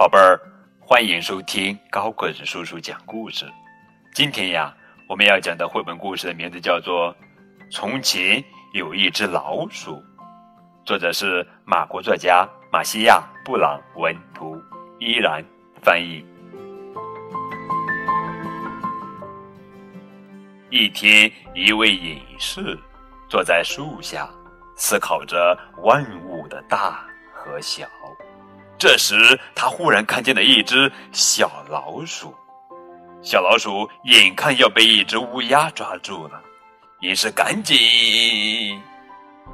宝贝儿，欢迎收听高个子叔叔讲故事。今天呀，我们要讲的绘本故事的名字叫做《从前有一只老鼠》，作者是马国作家马西亚·布朗文图，依然翻译。一天，一位隐士坐在树下，思考着万物的大和小。这时，他忽然看见了一只小老鼠。小老鼠眼看要被一只乌鸦抓住了，于是赶紧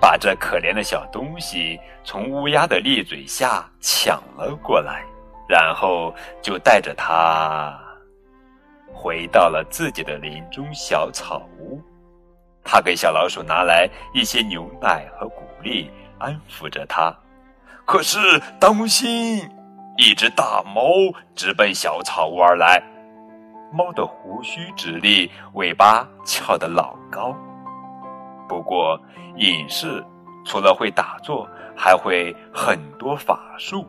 把这可怜的小东西从乌鸦的利嘴下抢了过来，然后就带着它回到了自己的林中小草屋。他给小老鼠拿来一些牛奶和谷粒，安抚着它。可是，当心！一只大猫直奔小草屋而来。猫的胡须直立，尾巴翘得老高。不过，隐士除了会打坐，还会很多法术。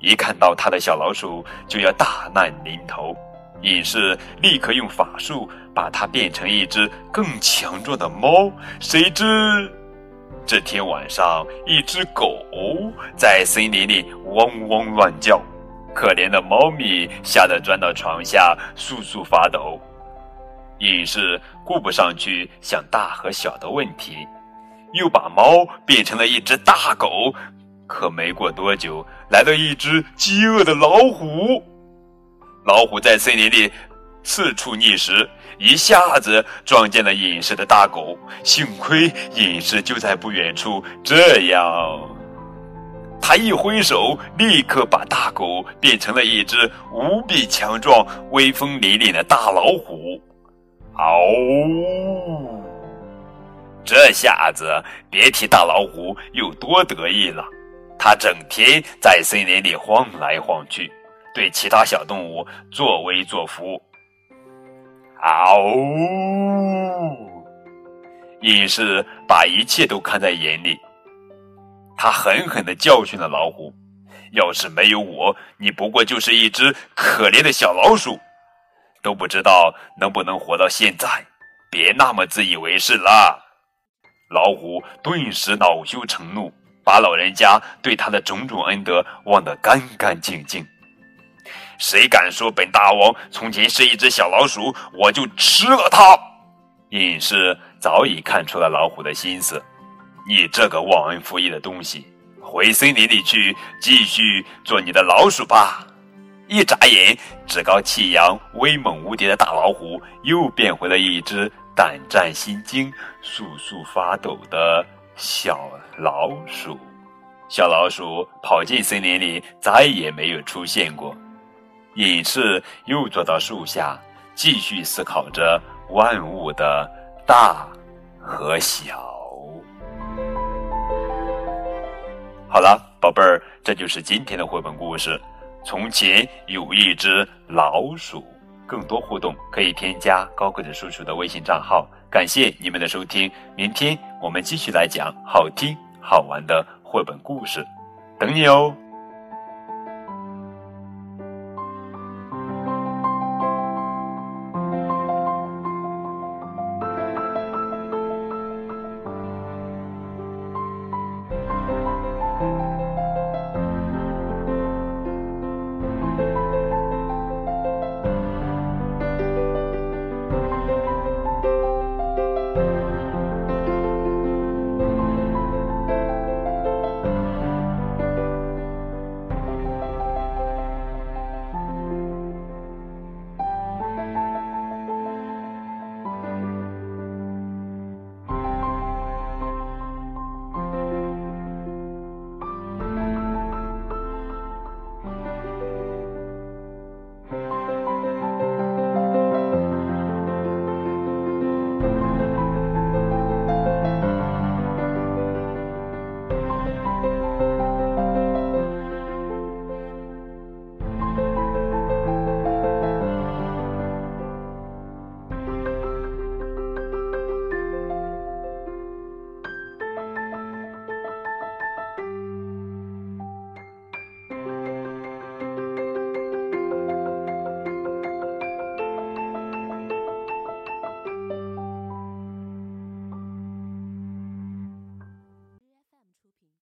一看到他的小老鼠，就要大难临头。隐士立刻用法术把它变成一只更强壮的猫。谁知？这天晚上，一只狗在森林里汪汪乱叫，可怜的猫咪吓得钻到床下簌簌发抖。隐士顾不上去想大和小的问题，又把猫变成了一只大狗。可没过多久，来了一只饥饿的老虎。老虎在森林里。四处觅食，一下子撞见了隐士的大狗。幸亏隐士就在不远处，这样，他一挥手，立刻把大狗变成了一只无比强壮、威风凛凛的大老虎。嗷！这下子别提大老虎有多得意了，它整天在森林里晃来晃去，对其他小动物作威作福。嗷！隐士把一切都看在眼里，他狠狠的教训了老虎：“要是没有我，你不过就是一只可怜的小老鼠，都不知道能不能活到现在。别那么自以为是了。”老虎顿时恼羞成怒，把老人家对他的种种恩德忘得干干净净。谁敢说本大王从前是一只小老鼠，我就吃了它！隐士早已看出了老虎的心思，你这个忘恩负义的东西，回森林里去继续做你的老鼠吧！一眨眼，趾高气扬、威猛无敌的大老虎又变回了一只胆战心惊、簌簌发抖的小老鼠。小老鼠跑进森林里，再也没有出现过。隐士又坐到树下，继续思考着万物的大和小。好了，宝贝儿，这就是今天的绘本故事。从前有一只老鼠。更多互动可以添加高个子叔叔的微信账号。感谢你们的收听，明天我们继续来讲好听好玩的绘本故事，等你哦。